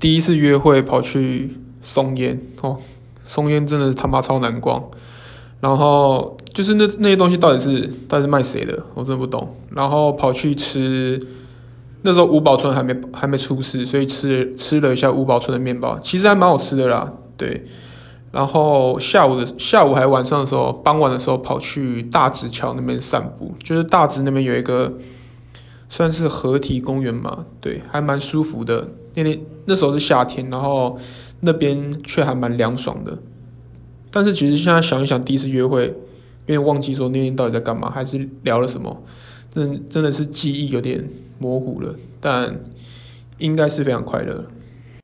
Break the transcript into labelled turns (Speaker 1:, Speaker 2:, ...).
Speaker 1: 第一次约会跑去松烟哦，松烟真的是他妈超难逛。然后就是那那些东西到底是到底是卖谁的，我真的不懂。然后跑去吃，那时候吴宝春还没还没出事，所以吃吃了一下吴宝春的面包，其实还蛮好吃的啦。对，然后下午的下午还晚上的时候，傍晚的时候跑去大直桥那边散步，就是大直那边有一个算是合体公园嘛，对，还蛮舒服的。那天那时候是夏天，然后那边却还蛮凉爽的。但是其实现在想一想，第一次约会，有点忘记说那天到底在干嘛，还是聊了什么，真真的是记忆有点模糊了，但应该是非常快乐。